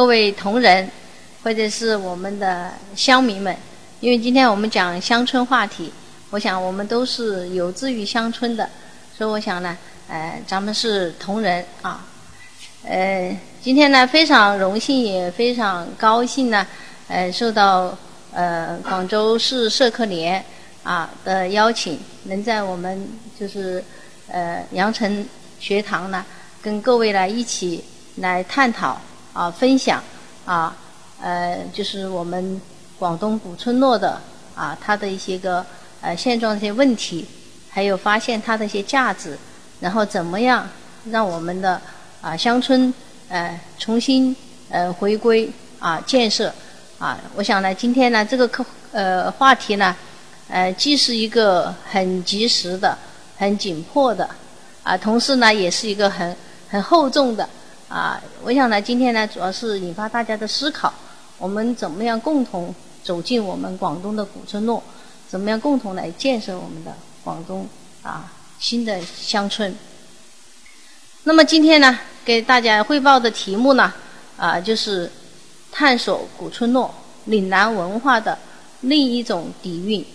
各位同仁，或者是我们的乡民们，因为今天我们讲乡村话题，我想我们都是有志于乡村的，所以我想呢，呃，咱们是同仁啊，呃，今天呢非常荣幸也非常高兴呢，呃，受到呃广州市社科联啊的邀请，能在我们就是呃羊城学堂呢，跟各位呢一起来探讨。啊，分享啊，呃，就是我们广东古村落的啊，它的一些个呃现状一些问题，还有发现它的一些价值，然后怎么样让我们的啊乡村呃重新呃回归啊建设啊，我想呢，今天呢这个课呃话题呢，呃既是一个很及时的、很紧迫的啊，同时呢也是一个很很厚重的。啊，我想呢，今天呢，主要是引发大家的思考，我们怎么样共同走进我们广东的古村落，怎么样共同来建设我们的广东啊新的乡村。那么今天呢，给大家汇报的题目呢，啊，就是探索古村落岭南文化的另一种底蕴。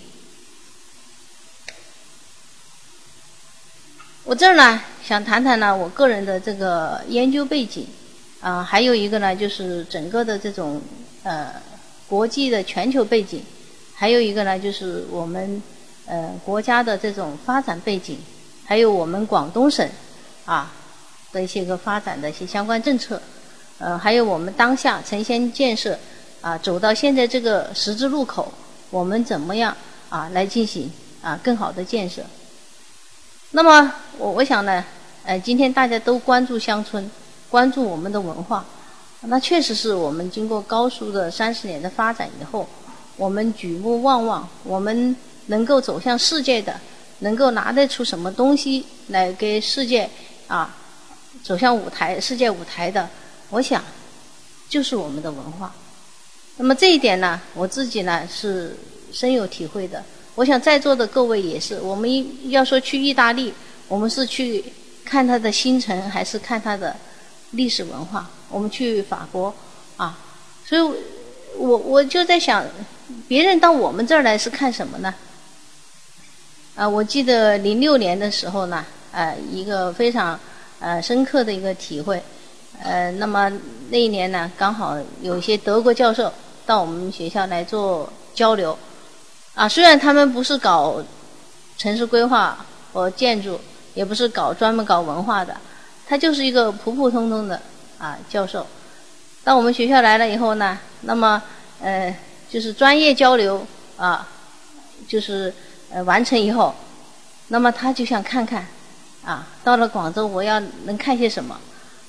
我这儿呢。想谈谈呢，我个人的这个研究背景，啊，还有一个呢，就是整个的这种呃国际的全球背景，还有一个呢，就是我们呃国家的这种发展背景，还有我们广东省啊的一些个发展的一些相关政策，呃，还有我们当下城乡建设啊走到现在这个十字路口，我们怎么样啊来进行啊更好的建设？那么我我想呢。呃，今天大家都关注乡村，关注我们的文化，那确实是我们经过高速的三十年的发展以后，我们举目望望，我们能够走向世界的，能够拿得出什么东西来给世界啊走向舞台、世界舞台的，我想就是我们的文化。那么这一点呢，我自己呢是深有体会的。我想在座的各位也是。我们要说去意大利，我们是去。看它的新城还是看它的历史文化？我们去法国啊，所以我我就在想，别人到我们这儿来是看什么呢？啊，我记得零六年的时候呢，呃，一个非常呃深刻的一个体会，呃，那么那一年呢，刚好有一些德国教授到我们学校来做交流，啊，虽然他们不是搞城市规划和建筑。也不是搞专门搞文化的，他就是一个普普通通的啊教授。到我们学校来了以后呢，那么呃就是专业交流啊，就是呃完成以后，那么他就想看看啊，到了广州我要能看些什么。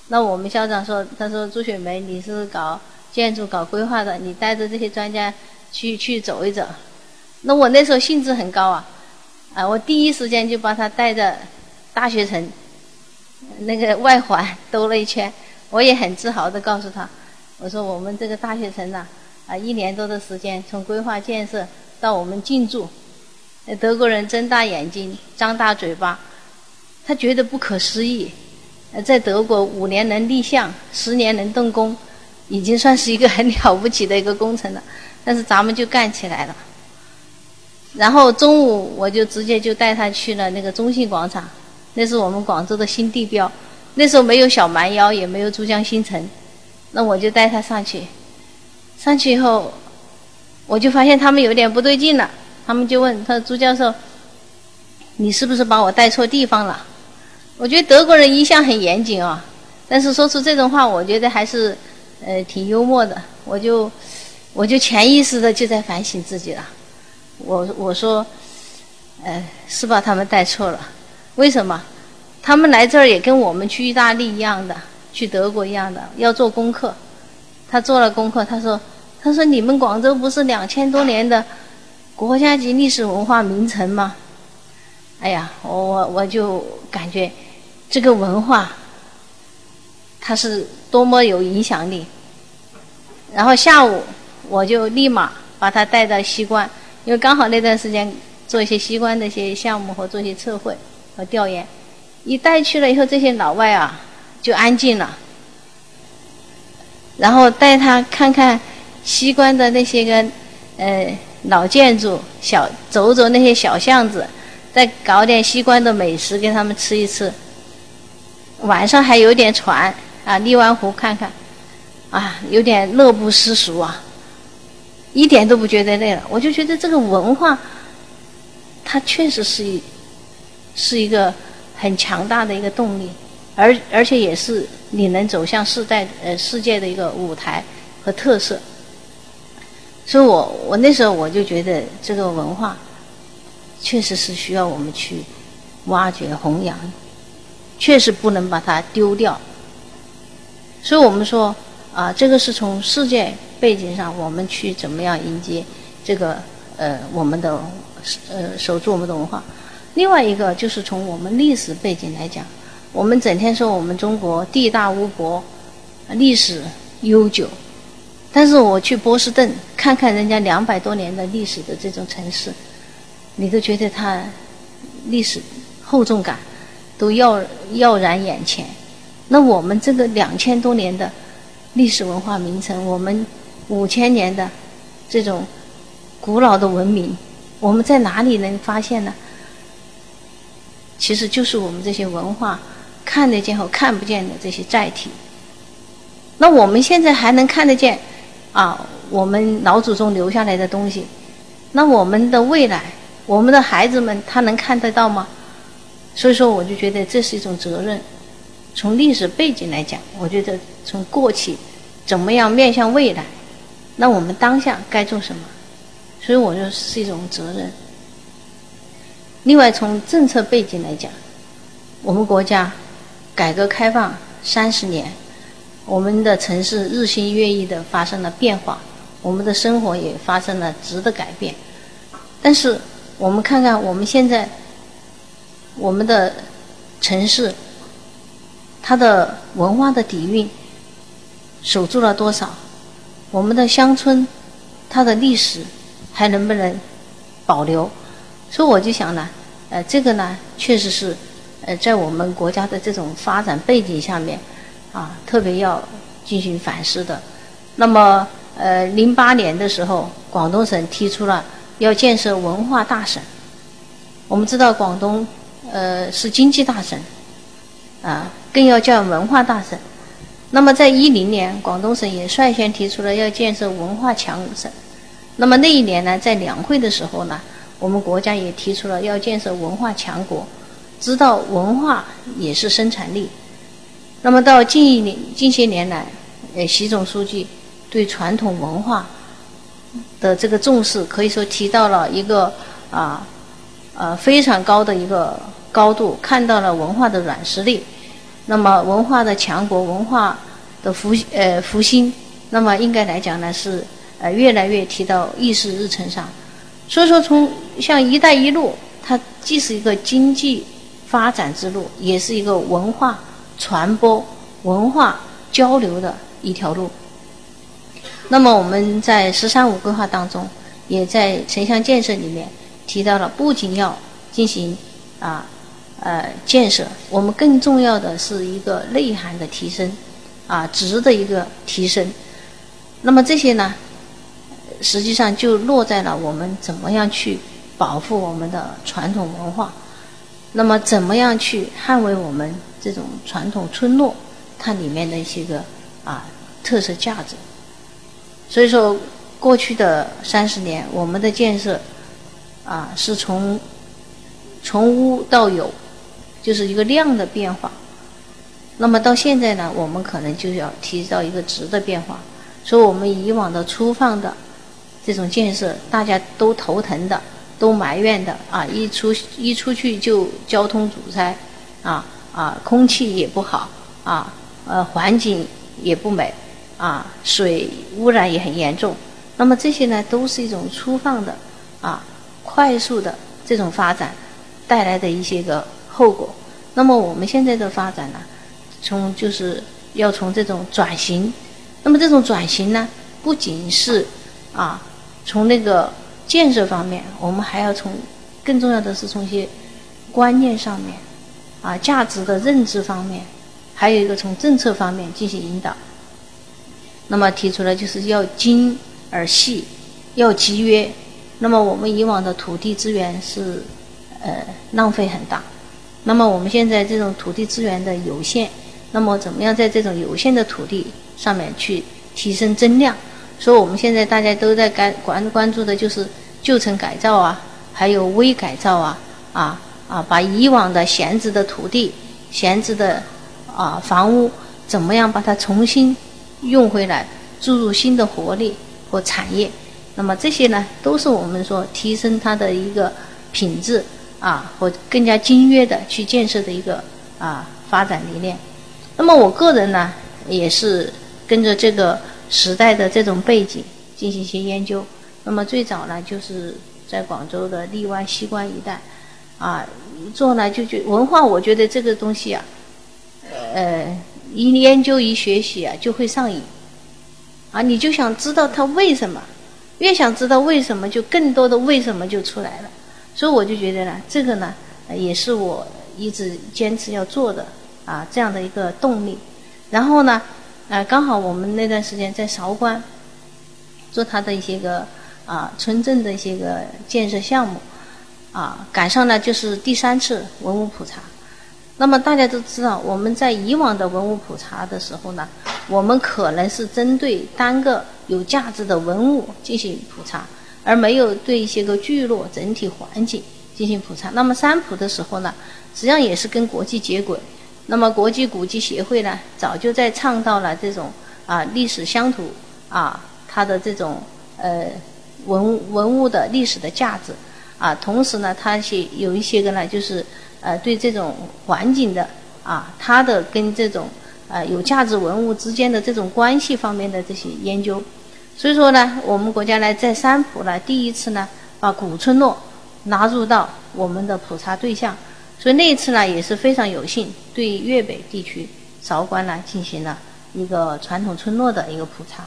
那我们校长说，他说朱雪梅你是搞建筑搞规划的，你带着这些专家去去走一走。那我那时候兴致很高啊，啊我第一时间就把他带着。大学城那个外环兜了一圈，我也很自豪的告诉他，我说我们这个大学城呐，啊一年多的时间，从规划建设到我们进驻，德国人睁大眼睛张大嘴巴，他觉得不可思议。在德国五年能立项，十年能动工，已经算是一个很 了不起的一个工程了。但是咱们就干起来了。然后中午我就直接就带他去了那个中信广场。那是我们广州的新地标，那时候没有小蛮腰，也没有珠江新城，那我就带他上去。上去以后，我就发现他们有点不对劲了。他们就问他说朱教授：“你是不是把我带错地方了？”我觉得德国人一向很严谨啊，但是说出这种话，我觉得还是呃挺幽默的。我就我就潜意识的就在反省自己了。我我说，呃，是把他们带错了。为什么？他们来这儿也跟我们去意大利一样的，去德国一样的，要做功课。他做了功课，他说：“他说你们广州不是两千多年的国家级历史文化名城吗？”哎呀，我我我就感觉这个文化它是多么有影响力。然后下午我就立马把他带到西关，因为刚好那段时间做一些西关的一些项目和做一些测绘。和调研，一带去了以后，这些老外啊就安静了。然后带他看看西关的那些个呃老建筑，小走走那些小巷子，再搞点西关的美食给他们吃一吃。晚上还有点船啊，荔湾湖看看，啊，有点乐不思蜀啊，一点都不觉得累了。我就觉得这个文化，它确实是一是一个很强大的一个动力，而而且也是你能走向世代呃世界的一个舞台和特色。所以我我那时候我就觉得这个文化，确实是需要我们去挖掘弘扬。确实不能把它丢掉，所以我们说啊，这个是从世界背景上，我们去怎么样迎接这个呃我们的呃守住我们的文化。另外一个就是从我们历史背景来讲，我们整天说我们中国地大物博，历史悠久，但是我去波士顿看看人家两百多年的历史的这种城市，你都觉得它历史厚重感。都耀耀然眼前。那我们这个两千多年的历史文化名城，我们五千年的这种古老的文明，我们在哪里能发现呢？其实就是我们这些文化看得见和看不见的这些载体。那我们现在还能看得见啊，我们老祖宗留下来的东西。那我们的未来，我们的孩子们，他能看得到吗？所以说，我就觉得这是一种责任。从历史背景来讲，我觉得从过去怎么样面向未来，那我们当下该做什么？所以我说是一种责任。另外，从政策背景来讲，我们国家改革开放三十年，我们的城市日新月异的发生了变化，我们的生活也发生了质的改变。但是，我们看看我们现在。我们的城市，它的文化的底蕴守住了多少？我们的乡村，它的历史还能不能保留？所以我就想呢，呃，这个呢，确实是呃，在我们国家的这种发展背景下面，啊，特别要进行反思的。那么，呃，零八年的时候，广东省提出了要建设文化大省。我们知道广东。呃，是经济大省，啊，更要叫文化大省。那么，在一零年，广东省也率先提出了要建设文化强省。那么那一年呢，在两会的时候呢，我们国家也提出了要建设文化强国，知道文化也是生产力。那么到近一年、近些年来，呃，习总书记对传统文化的这个重视，可以说提到了一个啊，呃，非常高的一个。高度看到了文化的软实力，那么文化的强国、文化的福呃福兴，那么应该来讲呢是呃越来越提到议事日程上。所以说，从像“一带一路”，它既是一个经济发展之路，也是一个文化传播、文化交流的一条路。那么我们在“十三五”规划当中，也在城乡建设里面提到了，不仅要进行啊。呃，建设我们更重要的是一个内涵的提升，啊，值的一个提升。那么这些呢，实际上就落在了我们怎么样去保护我们的传统文化，那么怎么样去捍卫我们这种传统村落它里面的一些个啊特色价值。所以说，过去的三十年，我们的建设啊是从从无到有。就是一个量的变化，那么到现在呢，我们可能就要提到一个值的变化。所以我们以往的粗放的这种建设，大家都头疼的，都埋怨的啊，一出一出去就交通阻塞，啊啊，空气也不好，啊呃，环境也不美，啊，水污染也很严重。那么这些呢，都是一种粗放的啊，快速的这种发展带来的一些个。后果，那么我们现在的发展呢，从就是要从这种转型，那么这种转型呢，不仅是啊从那个建设方面，我们还要从更重要的是从一些观念上面，啊价值的认知方面，还有一个从政策方面进行引导。那么提出来就是要精而细，要集约。那么我们以往的土地资源是呃浪费很大，那么我们现在这种土地资源的有限，那么怎么样在这种有限的土地上面去提升增量？所以我们现在大家都在关关关注的就是旧城改造啊，还有微改造啊，啊啊，把以往的闲置的土地、闲置的啊房屋，怎么样把它重新用回来，注入新的活力和产业。那么这些呢，都是我们说提升它的一个品质啊，和更加精约的去建设的一个啊发展理念。那么我个人呢，也是跟着这个。时代的这种背景进行一些研究，那么最早呢就是在广州的荔湾、西关一带，啊，做呢就就文化，我觉得这个东西啊，呃，一研究一学习啊就会上瘾，啊，你就想知道它为什么，越想知道为什么，就更多的为什么就出来了，所以我就觉得呢，这个呢也是我一直坚持要做的啊这样的一个动力，然后呢。啊，刚好我们那段时间在韶关做他的一些个啊村镇的一些个建设项目，啊赶上了就是第三次文物普查。那么大家都知道，我们在以往的文物普查的时候呢，我们可能是针对单个有价值的文物进行普查，而没有对一些个聚落整体环境进行普查。那么三普的时候呢，实际上也是跟国际接轨。那么国际古迹协会呢，早就在倡导了这种啊历史乡土啊它的这种呃文文物的历史的价值啊，同时呢，它是有一些个呢，就是呃对这种环境的啊它的跟这种呃有价值文物之间的这种关系方面的这些研究。所以说呢，我们国家呢在三普呢第一次呢把古村落纳入到我们的普查对象。所以那一次呢也是非常有幸，对粤北地区韶关呢进行了一个传统村落的一个普查。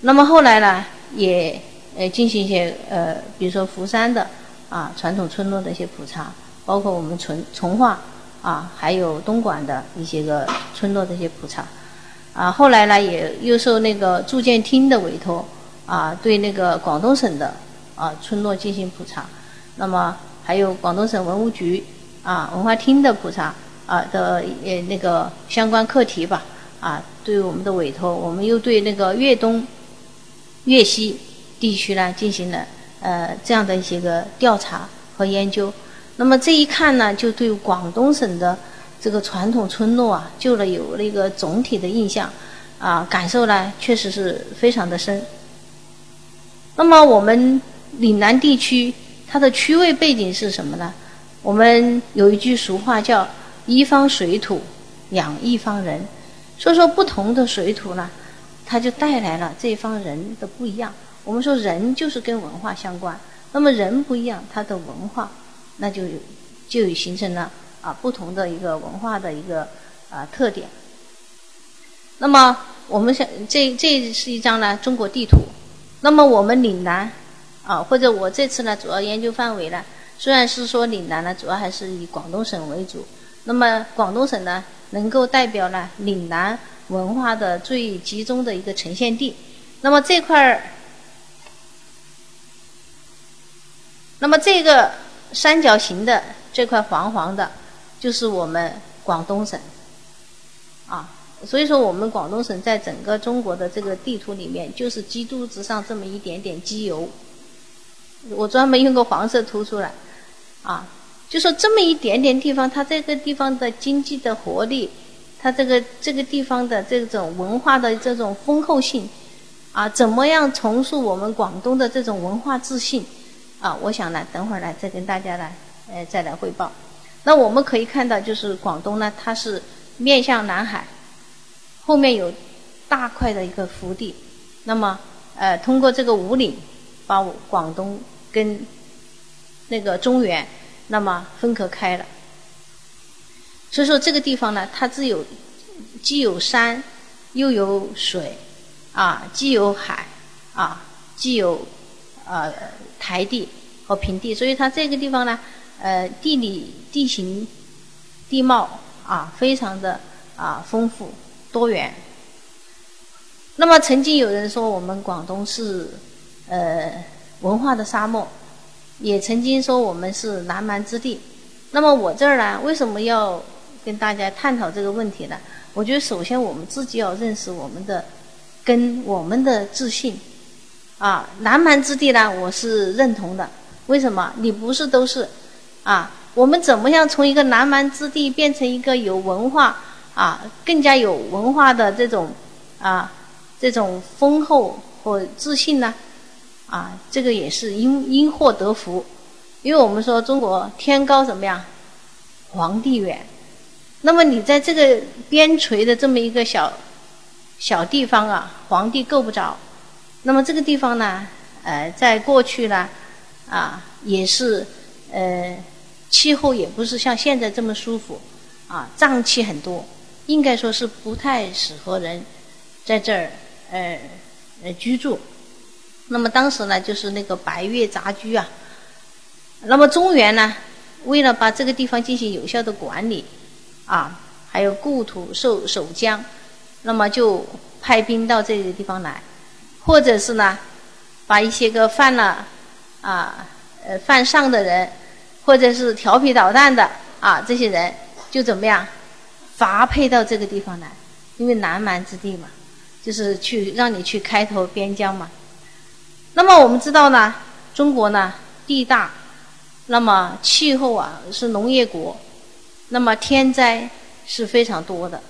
那么后来呢，也呃进行一些呃，比如说福山的啊传统村落的一些普查，包括我们从从化啊，还有东莞的一些个村落的一些普查。啊，后来呢也又受那个住建厅的委托啊，对那个广东省的啊村落进行普查。那么。还有广东省文物局啊文化厅的普查啊的呃那个相关课题吧啊，对我们的委托，我们又对那个粤东、粤西地区呢进行了呃这样的一些个调查和研究。那么这一看呢，就对广东省的这个传统村落啊，就了有了一个总体的印象啊，感受呢确实是非常的深。那么我们岭南地区。它的区位背景是什么呢？我们有一句俗话叫“一方水土养一方人”，所以说不同的水土呢，它就带来了这一方人的不一样。我们说人就是跟文化相关，那么人不一样，它的文化那就有就有形成了啊不同的一个文化的一个啊特点。那么我们想这这是一张呢中国地图，那么我们岭南。啊，或者我这次呢，主要研究范围呢，虽然是说岭南呢，主要还是以广东省为主。那么广东省呢，能够代表呢岭南文化的最集中的一个呈现地。那么这块儿，那么这个三角形的这块黄黄的，就是我们广东省。啊，所以说我们广东省在整个中国的这个地图里面，就是基督之上这么一点点机油。我专门用个黄色涂出来，啊，就说这么一点点地方，它这个地方的经济的活力，它这个这个地方的这种文化的这种丰厚性，啊，怎么样重塑我们广东的这种文化自信？啊，我想呢，等会儿呢再跟大家来，呃，再来汇报。那我们可以看到，就是广东呢，它是面向南海，后面有大块的一个福地，那么，呃，通过这个五岭，把广东。跟那个中原，那么分隔开了。所以说这个地方呢，它只有既有山，又有水，啊，既有海，啊，既有呃台地和平地，所以它这个地方呢，呃，地理地形地貌啊，非常的啊丰富多元。那么曾经有人说我们广东是呃文化的沙漠，也曾经说我们是南蛮之地。那么我这儿呢，为什么要跟大家探讨这个问题呢？我觉得首先我们自己要认识我们的根，我们的自信。啊，南蛮之地呢，我是认同的。为什么？你不是都是啊？我们怎么样从一个南蛮之地变成一个有文化啊、更加有文化的这种啊？这种丰厚或自信呢，啊，这个也是因因祸得福，因为我们说中国天高怎么样，皇帝远，那么你在这个边陲的这么一个小小地方啊，皇帝够不着，那么这个地方呢，呃，在过去呢，啊，也是呃，气候也不是像现在这么舒服，啊，瘴气很多，应该说是不太适合人在这儿。呃，呃，居住。那么当时呢，就是那个白月杂居啊。那么中原呢，为了把这个地方进行有效的管理，啊，还有故土守守疆，那么就派兵到这个地方来，或者是呢，把一些个犯了啊呃犯上的人，或者是调皮捣蛋的啊这些人，就怎么样发配到这个地方来，因为南蛮之地嘛。就是去让你去开拓边疆嘛。那么我们知道呢，中国呢地大，那么气候啊是农业国，那么天灾是非常多的。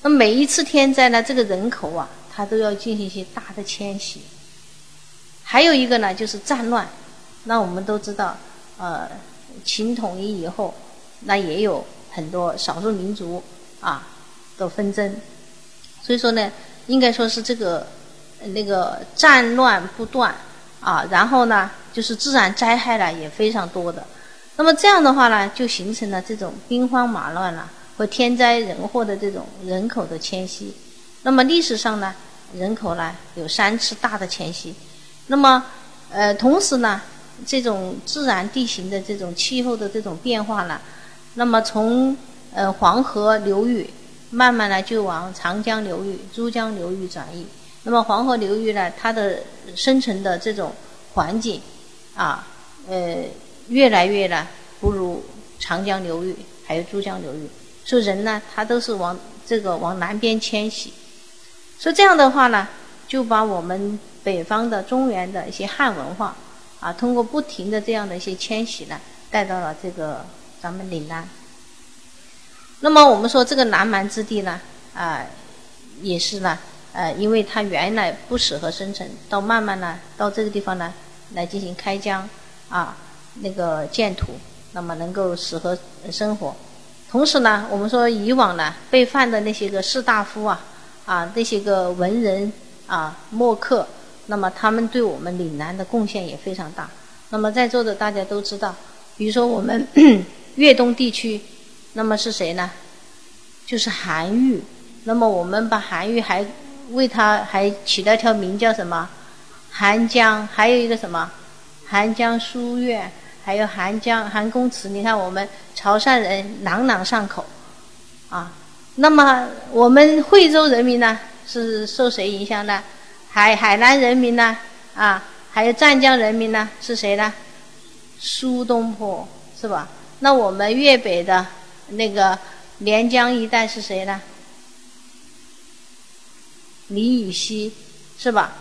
那每一次天灾呢，这个人口啊，它都要进行一些大的迁徙。还有一个呢，就是战乱。那我们都知道，呃，秦统一以后，那也有很多少数民族啊的纷争。所以说呢。应该说是这个那个战乱不断啊，然后呢，就是自然灾害呢也非常多的。那么这样的话呢，就形成了这种兵荒马乱了和天灾人祸的这种人口的迁徙。那么历史上呢，人口呢有三次大的迁徙。那么呃，同时呢，这种自然地形的这种气候的这种变化呢，那么从呃黄河流域。慢慢呢就往长江流域、珠江流域转移。那么黄河流域呢，它的生存的这种环境啊，呃，越来越呢不如长江流域还有珠江流域。所以人呢，他都是往这个往南边迁徙。所以这样的话呢，就把我们北方的中原的一些汉文化啊，通过不停的这样的一些迁徙呢，带到了这个咱们岭南。那么我们说这个南蛮之地呢，啊，也是呢，呃，因为它原来不适合生存，到慢慢呢，到这个地方呢，来进行开疆，啊，那个建土，那么能够适合生活。同时呢，我们说以往呢，被犯的那些个士大夫啊，啊，那些个文人啊，墨客，那么他们对我们岭南的贡献也非常大。那么在座的大家都知道，比如说我们 粤东地区。那么是谁呢？就是韩愈。那么我们把韩愈还为他还起了条名叫什么？韩江，还有一个什么？韩江书院，还有韩江韩公祠。你看我们潮汕人朗朗上口啊。那么我们惠州人民呢，是受谁影响的？海海南人民呢？啊，还有湛江人民呢？是谁呢？苏东坡，是吧？那我们粤北的。那个连江一带是谁呢？李禹锡是吧？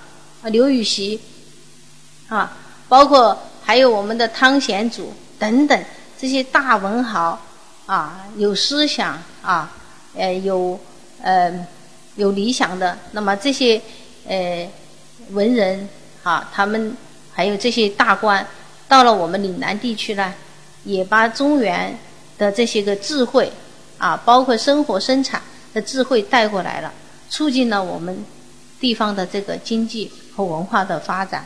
啊，刘禹锡啊，包括还有我们的汤显祖等等这些大文豪啊，有思想啊，呃，有呃有理想的。那么这些呃文人啊，他们还有这些大官，到了我们岭南地区呢，也把中原。的这些个智慧啊，包括生活生产的智慧带过来了，促进了我们地方的这个经济和文化的发展。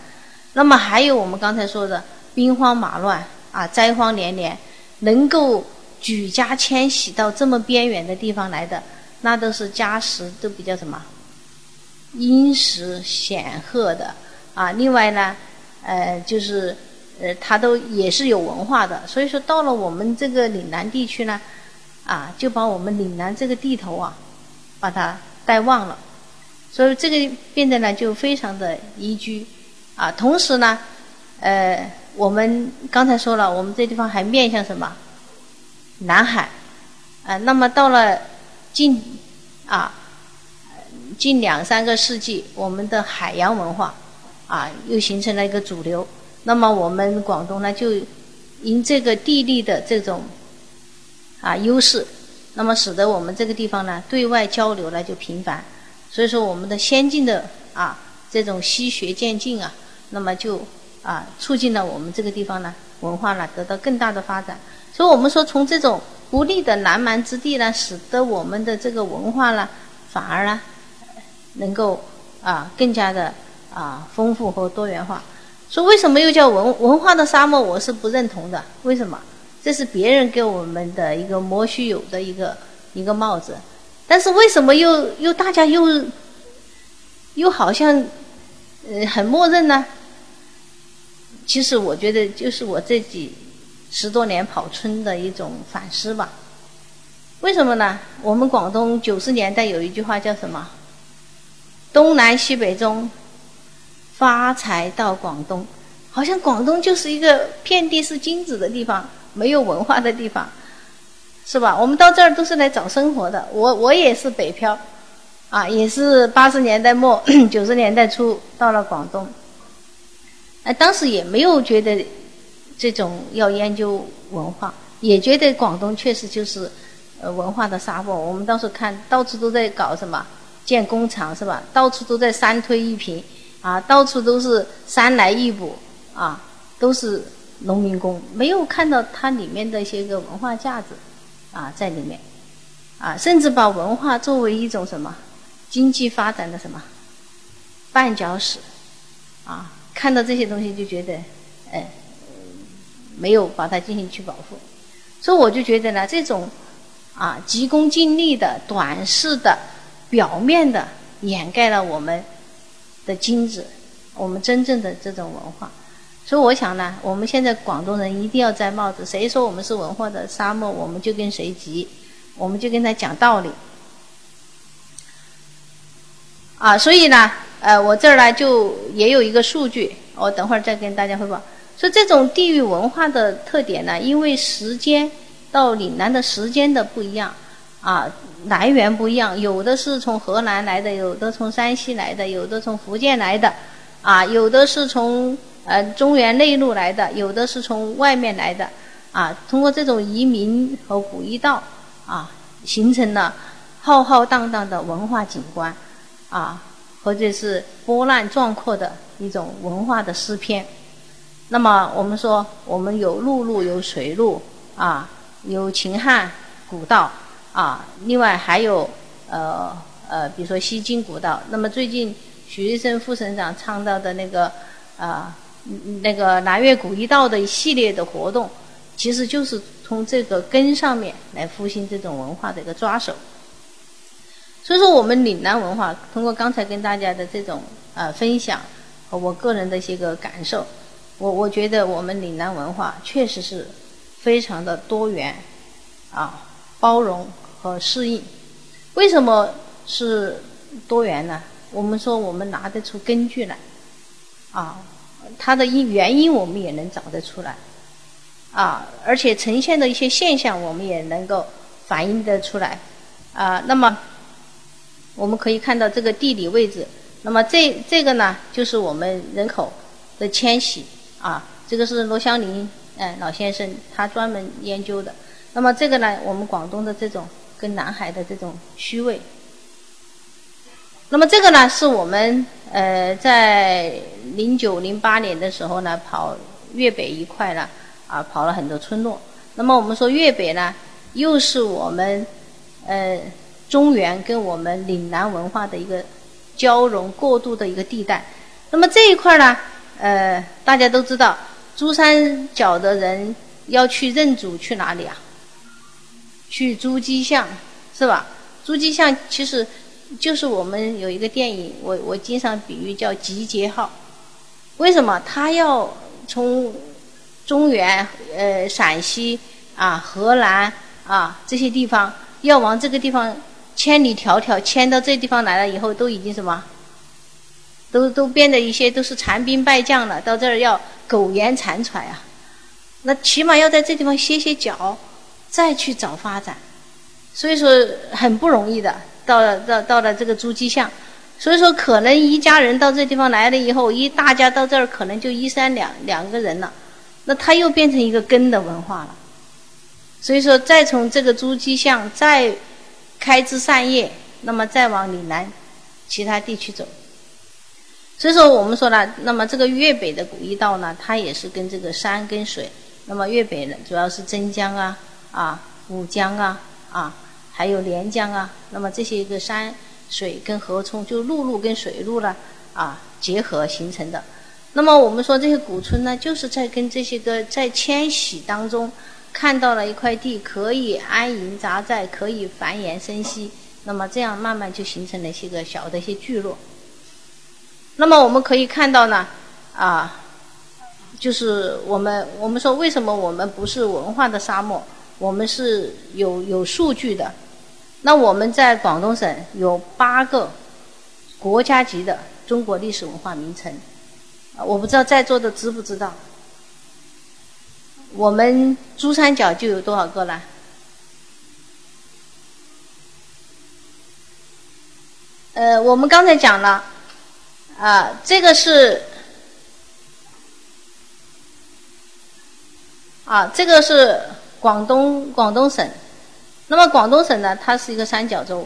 那么还有我们刚才说的兵荒马乱啊，灾荒连连，能够举家迁徙到这么边远的地方来的，那都是家世都比较什么殷实显赫的啊。另外呢，呃，就是。呃，他都也是有文化的，所以说到了我们这个岭南地区呢，啊，就把我们岭南这个地头啊，把它带旺了。所以这个变得呢就非常的宜居，啊，同时呢，呃，我们刚才说了，我们这地方还面向什么？南海，啊，那么到了近啊近两三个世纪，我们的海洋文化啊又形成了一个主流。那么我们广东呢，就因这个地利的这种啊优势，那么使得我们这个地方呢对外交流呢就频繁。所以说，我们的先进的啊这种西学渐进啊，那么就啊促进了我们这个地方呢文化呢得到更大的发展。所以我们说，从这种不利的南蛮之地呢，使得我们的这个文化呢反而呢能够啊更加的啊丰富和多元化。说为什么又叫文文化的沙漠？我是不认同的。为什么？这是别人给我们的一个莫须有的一个一个帽子。但是为什么又又大家又又好像呃很默认呢？其实我觉得就是我这几十多年跑村的一种反思吧。为什么呢？我们广东九十年代有一句话叫什么？东南西北中，发财到广东。好像广东就是一个遍地是金子的地方，没有文化的地方。是吧？我们到这儿都是来找生活的。我我也是北漂，啊，也是八十年代末 九十年代初到了广东。哎，当时也没有觉得这种要研究文化，也觉得广东确实就是呃文化的沙漠。我们当时看到处都在搞什么建工厂，是吧？到处都在三推一平，啊，到处都是三来一补，啊，都是农民工，没有看到它里面的一些个文化价值。啊，在里面，啊，甚至把文化作为一种什么经济发展的什么绊脚石，啊，看到这些东西就觉得，哎，没有把它进行去保护，所以我就觉得呢，这种啊急功近利的、短视的、表面的，掩盖了我们的精子，我们真正的这种文化。所以我想呢，我们现在广东人一定要摘帽子。谁说我们是文化的沙漠，我们就跟谁急，我们就跟他讲道理。啊，所以呢，呃，我这儿呢就也有一个数据，我等会儿再跟大家汇报。说这种地域文化的特点呢，因为时间到岭南的时间的不一样，啊，来源不一样，有的是从河南来的，有的从山西来的，有的从福建来的，啊，有的是从。呃，中原内陆来的，有的是从外面来的，啊，通过这种移民和古驿道，啊，形成了浩浩荡荡的文化景观，啊，或者是波澜壮阔的一种文化的诗篇。那么我们说，我们有陆路，有水路，啊，有秦汉古道，啊，另外还有呃呃，比如说西京古道。那么最近许瑞生副省长倡导的那个啊。那个南岳古驿道的一系列的活动，其实就是从这个根上面来复兴这种文化的一个抓手。所以说，我们岭南文化通过刚才跟大家的这种呃分享和我个人的一些个感受，我我觉得我们岭南文化确实是非常的多元啊，包容和适应。为什么是多元呢？我们说我们拿得出根据来啊。它的因原因我们也能找得出来，啊，而且呈现的一些现象我们也能够反映得出来，啊，那么我们可以看到这个地理位置，那么这这个呢就是我们人口的迁徙，啊，这个是罗香林哎老先生他专门研究的，那么这个呢我们广东的这种跟南海的这种区位。那么这个呢，是我们呃在零九零八年的时候呢，跑粤北一块呢，啊跑了很多村落。那么我们说粤北呢，又是我们呃中原跟我们岭南文化的一个交融过渡的一个地带。那么这一块呢，呃大家都知道，珠三角的人要去认祖去哪里啊？去珠玑巷，是吧？珠玑巷其实。就是我们有一个电影，我我经常比喻叫集结号。为什么他要从中原、呃陕西啊、河南啊这些地方要往这个地方千里迢迢迁到这地方来了以后，都已经什么？都都变得一些都是残兵败将了，到这儿要苟延残喘啊。那起码要在这地方歇歇脚，再去找发展。所以说很不容易的，到了到到了这个诸暨巷。所以说可能一家人到这地方来了以后，一大家到这儿可能就一三两两个人了。那他又变成一个根的文化了。所以说再从这个诸暨巷再开枝散叶，那么再往岭南其他地区走。所以说我们说了，那么这个粤北的古驿道呢，它也是跟这个山跟水。那么粤北呢，主要是真江啊、啊武江啊、啊还有连江啊。那么这些一个山水跟河冲，就陆路跟水路呢啊结合形成的。那么我们说这些古村呢，就是在跟这些个在迁徙当中看到了一块地可以安营扎寨，可以繁衍生息。那么这样慢慢就形成了一些个小的一些聚落。那么我们可以看到呢，啊，就是我们我们说为什么我们不是文化的沙漠？我们是有有数据的。那我们在广东省有八个国家级的中国历史文化名城，我不知道在座的知不知道？我们珠三角就有多少个呢？呃，我们刚才讲了。啊，这个是啊，这个是广东广东省。那么广东省呢，它是一个三角洲，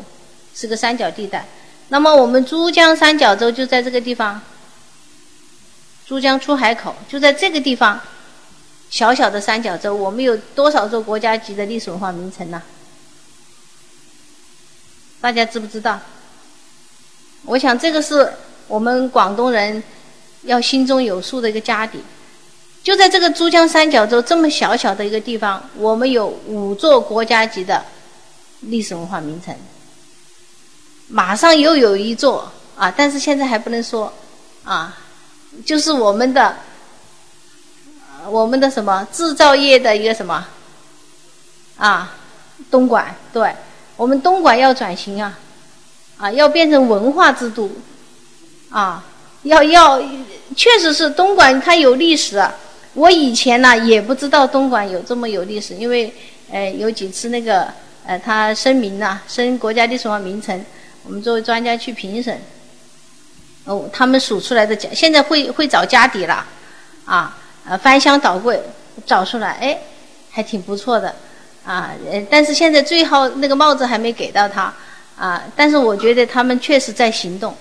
是个三角地带。那么我们珠江三角洲就在这个地方，珠江出海口就在这个地方，小小的三角洲，我们有多少座国家级的历史文化名城呢？大家知不知道？我想这个是。我们广东人要心中有数的一个家底，就在这个珠江三角洲这么小小的一个地方，我们有五座国家级的历史文化名城，马上又有一座啊，但是现在还不能说啊，就是我们的我们的什么制造业的一个什么啊，东莞，对我们东莞要转型啊，啊，要变成文化之都。啊，要要，确实是东莞，它有历史。我以前呢也不知道东莞有这么有历史，因为呃有几次那个呃他声明了升国家历史文化名城，我们作为专家去评审，哦，他们数出来的家，现在会会找家底了，啊，呃翻箱倒柜找出来，哎，还挺不错的，啊，呃但是现在最后那个帽子还没给到他，啊，但是我觉得他们确实在行动。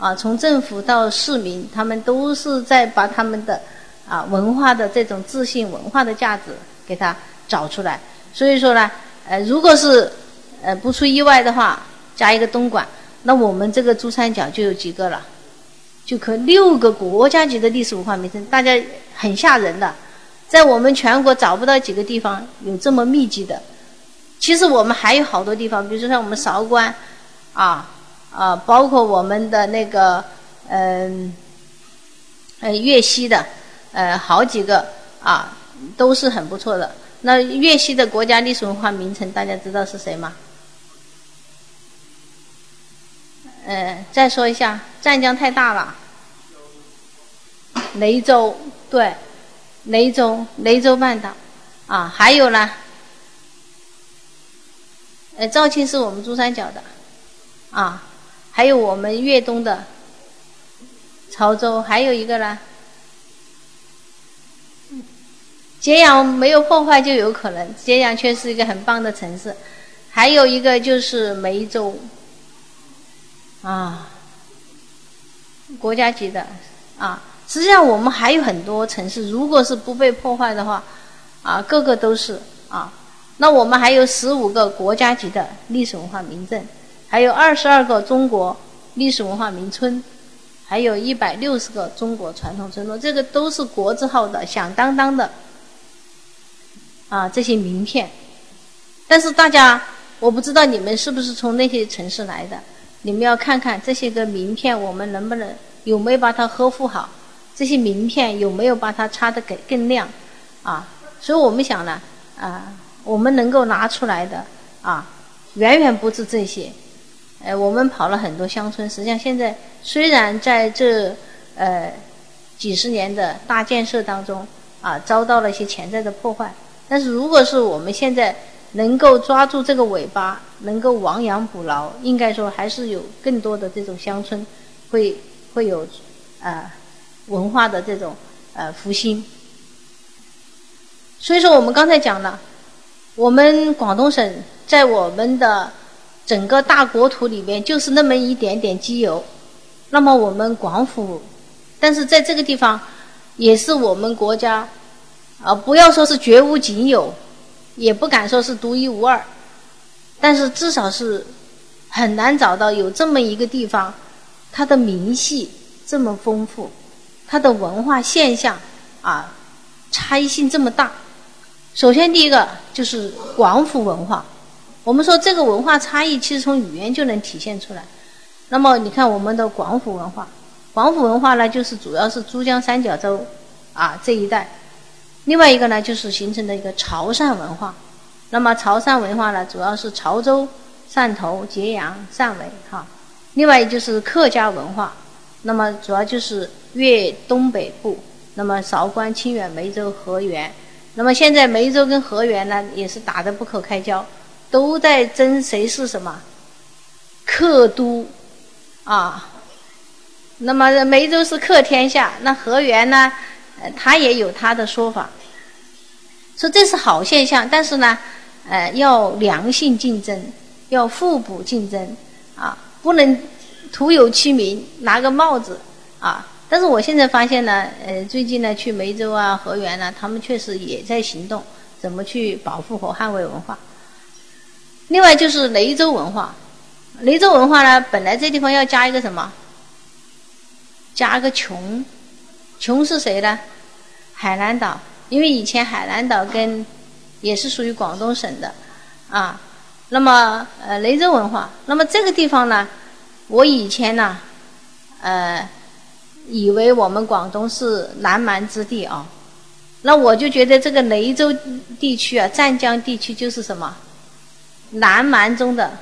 啊，从政府到市民，他们都是在把他们的啊文化的这种自信、文化的价值给它找出来。所以说呢，呃，如果是呃不出意外的话，加一个东莞，那我们这个珠三角就有几个了，就可六个国家级的历史文化名城，大家很吓人的，在我们全国找不到几个地方有这么密集的。其实我们还有好多地方，比如说像我们韶关，啊。啊，包括我们的那个，嗯，呃，粤西的，呃，好几个啊，都是很不错的。那粤西的国家历史文化名城，大家知道是谁吗？呃，再说一下，湛江太大了。雷州，对，雷州，雷州半岛，啊，还有呢，呃，肇庆是我们珠三角的，啊。还有我们粤东的潮州，还有一个呢，揭阳没有破坏就有可能，揭阳却是一个很棒的城市。还有一个就是梅州，啊，国家级的啊。实际上我们还有很多城市，如果是不被破坏的话，啊，个个都是啊。那我们还有十五个国家级的历史文化名镇。还有二十二个中国历史文化名村，还有一百六十个中国传统村落，这个都是国字号的响当当的啊这些名片。但是大家，我不知道你们是不是从那些城市来的，你们要看看这些个名片，我们能不能有没有把它呵护好？这些名片有没有把它擦得更更亮？啊，所以我们想呢，啊，我们能够拿出来的啊，远远不止这些。呃，我们跑了很多乡村，实际上现在虽然在这呃几十年的大建设当中啊，遭到了一些潜在的破坏，但是如果是我们现在能够抓住这个尾巴，能够亡羊补牢，应该说还是有更多的这种乡村会会有啊文化的这种呃复兴。所以说，我们刚才讲了，我们广东省在我们的整个大国土里面就是那么一点点机油，那么我们广府，但是在这个地方也是我们国家啊，不要说是绝无仅有，也不敢说是独一无二，但是至少是很难找到有这么一个地方，它的名气这么丰富，它的文化现象啊差异性这么大。首先，第一个就是广府文化。我们说这个文化差异，其实从语言就能体现出来。那么，你看我们的广府文化，广府文化呢，就是主要是珠江三角洲啊这一带。另外一个呢，就是形成的一个潮汕文化。那么潮汕文化呢，主要是潮州、汕头、揭阳、汕尾哈。另外就是客家文化，那么主要就是粤东北部，那么韶关、清远、梅州、河源。那么现在梅州跟河源呢也是打得不可开交，都在争谁是什么客都啊。那么梅州是客天下，那河源呢，呃，他也有他的说法，说这是好现象，但是呢，呃，要良性竞争，要互补竞争啊，不能徒有其名，拿个帽子啊。但是我现在发现呢，呃，最近呢去梅州啊、河源呢，他们确实也在行动，怎么去保护和捍卫文化。另外就是雷州文化，雷州文化呢，本来这地方要加一个什么？加个琼，琼是谁呢？海南岛，因为以前海南岛跟也是属于广东省的啊。那么呃，雷州文化，那么这个地方呢，我以前呢，呃。以为我们广东是南蛮之地啊，那我就觉得这个雷州地区啊，湛江地区就是什么南蛮中的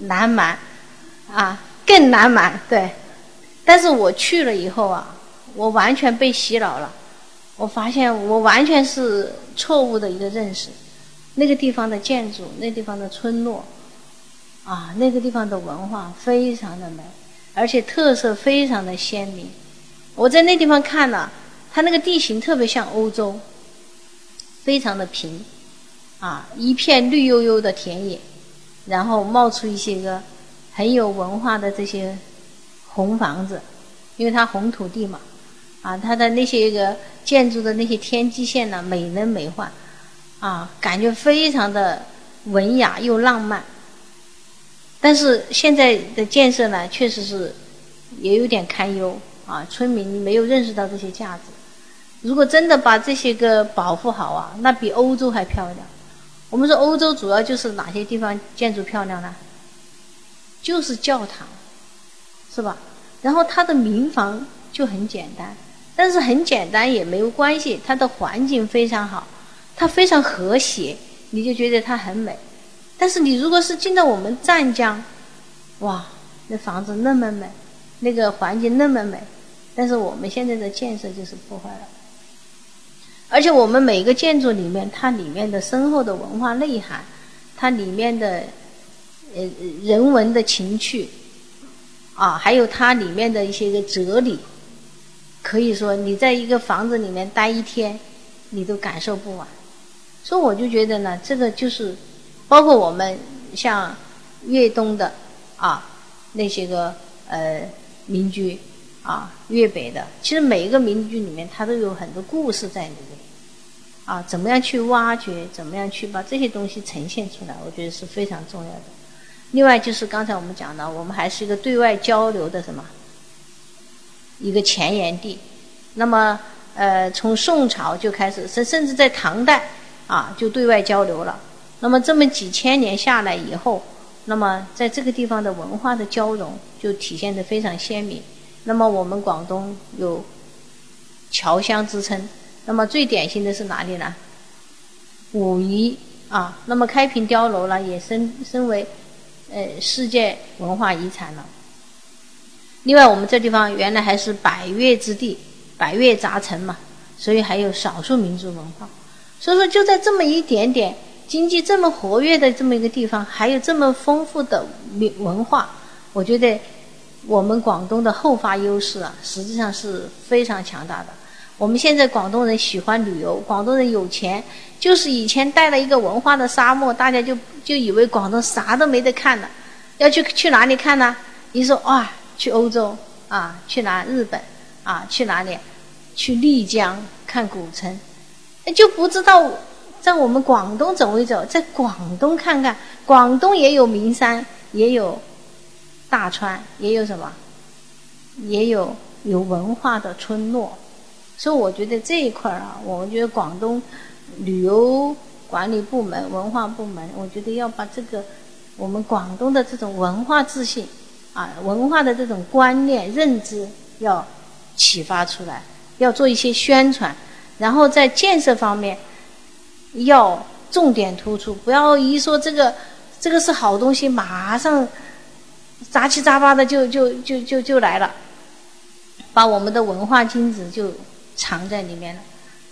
南蛮啊，更南蛮对。但是我去了以后啊，我完全被洗脑了，我发现我完全是错误的一个认识。那个地方的建筑，那地方的村落，啊，那个地方的文化非常的美，而且特色非常的鲜明。我在那地方看了，它那个地形特别像欧洲，非常的平，啊，一片绿油油的田野，然后冒出一些个很有文化的这些红房子，因为它红土地嘛，啊，它的那些个建筑的那些天际线呢，美轮美奂，啊，感觉非常的文雅又浪漫。但是现在的建设呢，确实是也有点堪忧。啊，村民没有认识到这些价值。如果真的把这些个保护好啊，那比欧洲还漂亮。我们说欧洲主要就是哪些地方建筑漂亮呢？就是教堂，是吧？然后它的民房就很简单，但是很简单也没有关系，它的环境非常好，它非常和谐，你就觉得它很美。但是你如果是进到我们湛江，哇，那房子那么美，那个环境那么美。但是我们现在的建设就是破坏了，而且我们每个建筑里面，它里面的深厚的文化内涵，它里面的呃人文的情趣，啊，还有它里面的一些个哲理，可以说你在一个房子里面待一天，你都感受不完。所以我就觉得呢，这个就是包括我们像粤东的啊那些个呃民居。啊，粤北的，其实每一个民居里面，它都有很多故事在里面。啊，怎么样去挖掘？怎么样去把这些东西呈现出来？我觉得是非常重要的。另外就是刚才我们讲的，我们还是一个对外交流的什么一个前沿地。那么，呃，从宋朝就开始，甚甚至在唐代啊，就对外交流了。那么这么几千年下来以后，那么在这个地方的文化的交融就体现得非常鲜明。那么我们广东有侨乡之称，那么最典型的是哪里呢？武夷啊，那么开平碉楼呢，也身身为呃世界文化遗产了。另外，我们这地方原来还是百越之地，百越杂陈嘛，所以还有少数民族文化。所以说，就在这么一点点经济这么活跃的这么一个地方，还有这么丰富的民文化，我觉得我们广东的后发优势啊，实际上是非常强大的。我们现在广东人喜欢旅游，广东人有钱，就是以前带了一个文化的沙漠，大家就就以为广东啥都没得看了，要去去哪里看呢？你说哇。去欧洲啊，去哪日本啊，去哪里？去丽江看古城，就不知道在我们广东走一走，在广东看看，广东也有名山，也有大川，也有什么，也有有文化的村落。所以我觉得这一块儿啊，我觉得广东旅游管理部门、文化部门，我觉得要把这个我们广东的这种文化自信。啊，文化的这种观念认知要启发出来，要做一些宣传，然后在建设方面要重点突出，不要一说这个这个是好东西，马上杂七杂八的就就就就就来了，把我们的文化精子就藏在里面了。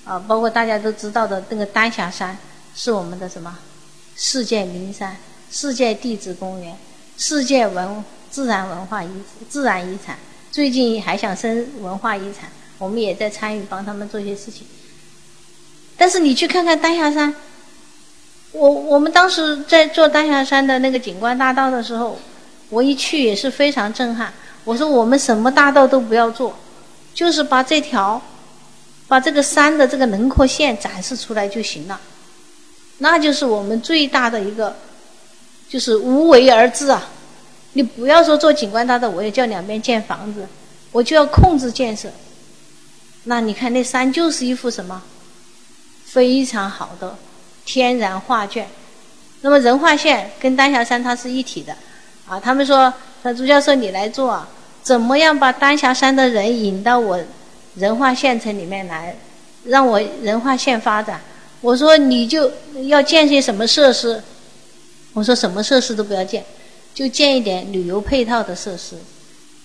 啊，包括大家都知道的那个丹霞山，是我们的什么世界名山、世界地质公园、世界文。自然文化遗自然遗产，最近还想申文化遗产，我们也在参与帮他们做些事情。但是你去看看丹霞山，我我们当时在做丹霞山的那个景观大道的时候，我一去也是非常震撼。我说我们什么大道都不要做，就是把这条，把这个山的这个轮廓线展示出来就行了，那就是我们最大的一个，就是无为而治啊。你不要说做景观大道，我也叫两边建房子，我就要控制建设。那你看那山就是一幅什么非常好的天然画卷。那么人画线跟丹霞山它是一体的啊。他们说，那朱教授你来做，怎么样把丹霞山的人引到我人画县城里面来，让我人画县发展？我说你就要建些什么设施？我说什么设施都不要建。就建一点旅游配套的设施，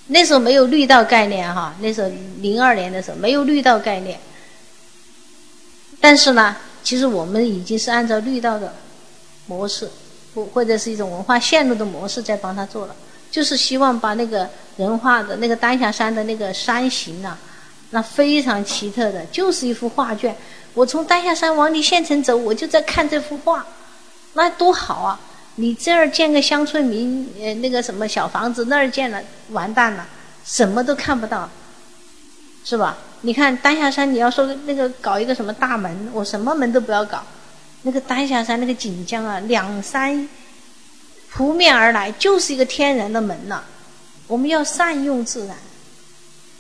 那时候没有绿道概念哈，那时候零二年的时候没有绿道概念，但是呢，其实我们已经是按照绿道的模式，或或者是一种文化线路的模式在帮他做了，就是希望把那个人画的那个丹霞山的那个山形呐，那非常奇特的，就是一幅画卷。我从丹霞山往里县城走，我就在看这幅画，那多好啊！你这儿建个乡村民呃那个什么小房子，那儿建了完蛋了，什么都看不到，是吧？你看丹霞山，你要说那个搞一个什么大门，我什么门都不要搞，那个丹霞山那个锦江啊，两山扑面而来，就是一个天然的门呐。我们要善用自然，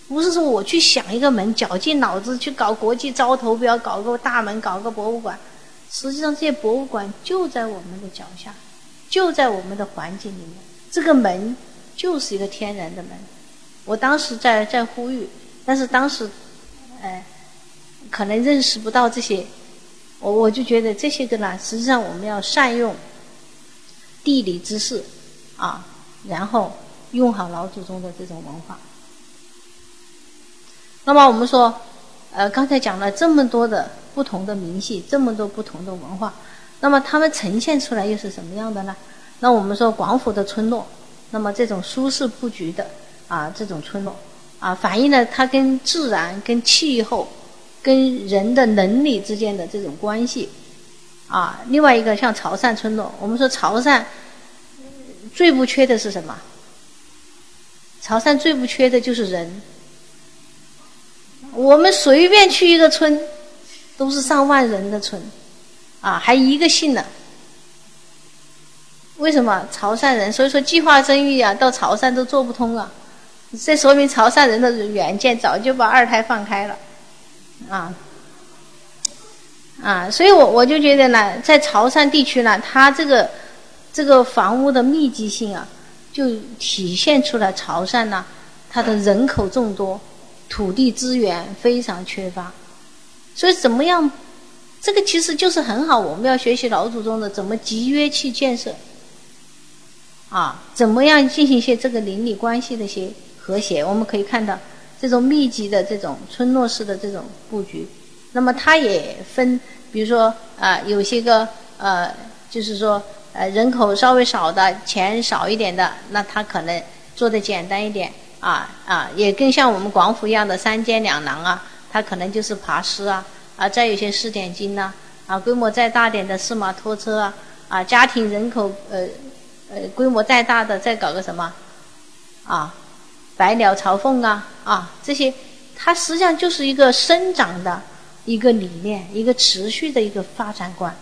不是说我去想一个门，绞尽脑汁去搞国际招投标，搞个大门，搞个博物馆，实际上这些博物馆就在我们的脚下。就在我们的环境里面，这个门就是一个天然的门。我当时在在呼吁，但是当时，哎，可能认识不到这些，我我就觉得这些个呢，实际上我们要善用地理知识啊，然后用好老祖宗的这种文化。那么我们说，呃，刚才讲了这么多的不同的明细，这么多不同的文化。那么它们呈现出来又是什么样的呢？那我们说广府的村落，那么这种舒适布局的啊，这种村落啊，反映了它跟自然、跟气候、跟人的能力之间的这种关系啊。另外一个像潮汕村落，我们说潮汕最不缺的是什么？潮汕最不缺的就是人。我们随便去一个村，都是上万人的村。啊，还一个姓呢？为什么潮汕人？所以说计划生育啊，到潮汕都做不通啊。这说明潮汕人的远见早就把二胎放开了，啊啊，所以我我就觉得呢，在潮汕地区呢，它这个这个房屋的密集性啊，就体现出来潮汕呢，它的人口众多，土地资源非常缺乏，所以怎么样？这个其实就是很好，我们要学习老祖宗的怎么集约去建设，啊，怎么样进行一些这个邻里关系的一些和谐？我们可以看到这种密集的这种村落式的这种布局。那么它也分，比如说啊，有些个呃，就是说呃人口稍微少的、钱少一点的，那他可能做的简单一点啊啊，也更像我们广府一样的三间两廊啊，他可能就是爬狮啊啊，再有些试点金呐啊，规模再大点的四马拖车啊啊，家庭人口呃。呃，规模再大的，再搞个什么，啊，百鸟朝凤啊，啊，这些，它实际上就是一个生长的一个理念，一个持续的一个发展观。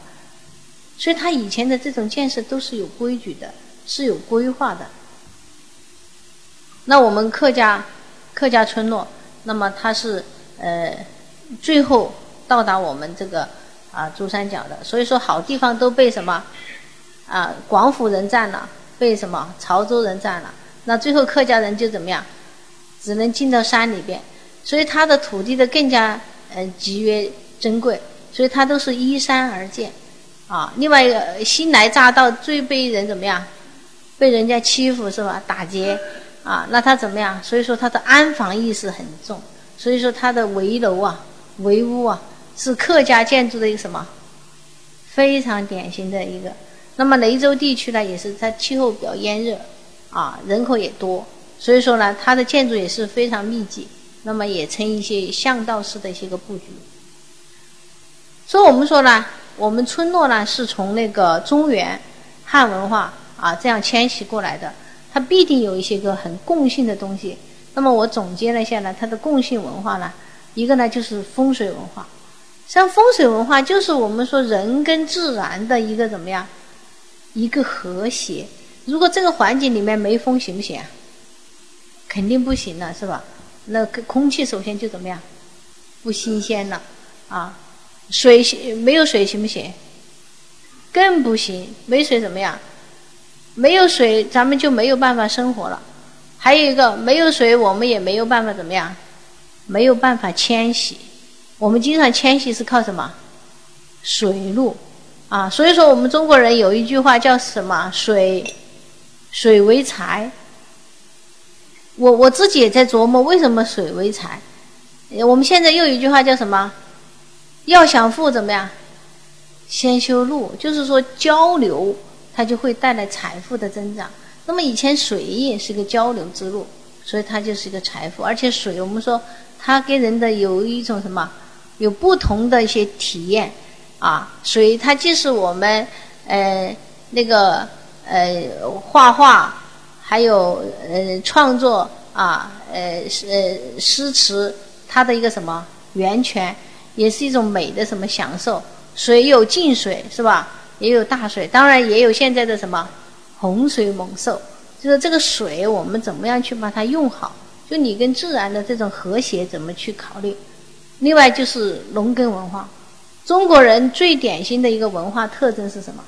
所以，它以前的这种建设都是有规矩的，是有规划的。那我们客家客家村落，那么它是呃，最后到达我们这个啊珠三角的，所以说好地方都被什么？啊，广府人占了，被什么潮州人占了？那最后客家人就怎么样？只能进到山里边，所以他的土地的更加呃集约珍贵，所以他都是依山而建。啊，另外一个新来乍到最被人怎么样？被人家欺负是吧？打劫啊，那他怎么样？所以说他的安防意识很重，所以说他的围楼啊、围屋啊，是客家建筑的一个什么？非常典型的一个。那么雷州地区呢，也是它气候比较炎热，啊，人口也多，所以说呢，它的建筑也是非常密集。那么也呈一些巷道式的一些个布局。所以我们说呢，我们村落呢是从那个中原汉文化啊这样迁徙过来的，它必定有一些个很共性的东西。那么我总结了一下呢，它的共性文化呢，一个呢就是风水文化。像风水文化就是我们说人跟自然的一个怎么样？一个和谐，如果这个环境里面没风行不行？肯定不行了，是吧？那空气首先就怎么样？不新鲜了啊！水没有水行不行？更不行，没水怎么样？没有水，咱们就没有办法生活了。还有一个，没有水，我们也没有办法怎么样？没有办法迁徙。我们经常迁徙是靠什么？水路。啊，所以说我们中国人有一句话叫什么？水，水为财。我我自己也在琢磨，为什么水为财？我们现在又有一句话叫什么？要想富怎么样？先修路，就是说交流，它就会带来财富的增长。那么以前水也是个交流之路，所以它就是一个财富。而且水，我们说它给人的有一种什么？有不同的一些体验。啊，水它既是我们呃那个呃画画，还有呃创作啊呃呃诗词它的一个什么源泉，也是一种美的什么享受。水有静水是吧？也有大水，当然也有现在的什么洪水猛兽。就是这个水，我们怎么样去把它用好？就你跟自然的这种和谐怎么去考虑？另外就是农耕文化。中国人最典型的一个文化特征是什么？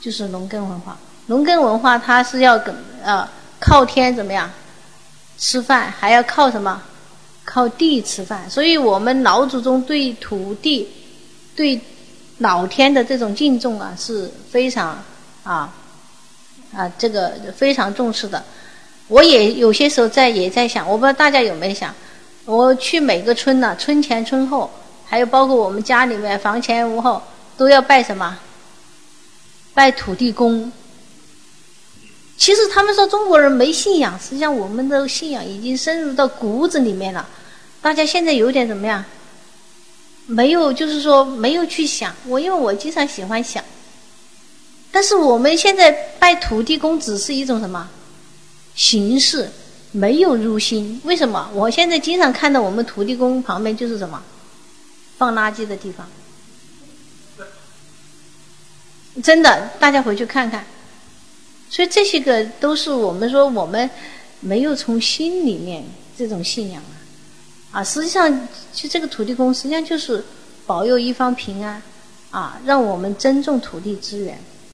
就是农耕文化。农耕文化它是要跟呃靠天怎么样吃饭，还要靠什么？靠地吃饭。所以我们老祖宗对土地、对老天的这种敬重啊，是非常啊啊这个非常重视的。我也有些时候在也在想，我不知道大家有没有想，我去每个村呢，村前村后。还有包括我们家里面房前屋后都要拜什么？拜土地公。其实他们说中国人没信仰，实际上我们的信仰已经深入到骨子里面了。大家现在有点怎么样？没有，就是说没有去想。我因为我经常喜欢想，但是我们现在拜土地公只是一种什么形式，没有入心。为什么？我现在经常看到我们土地公旁边就是什么？放垃圾的地方，真的，大家回去看看。所以这些个都是我们说我们没有从心里面这种信仰啊，啊，实际上，其实这个土地公实际上就是保佑一方平安，啊，让我们珍重土地资源。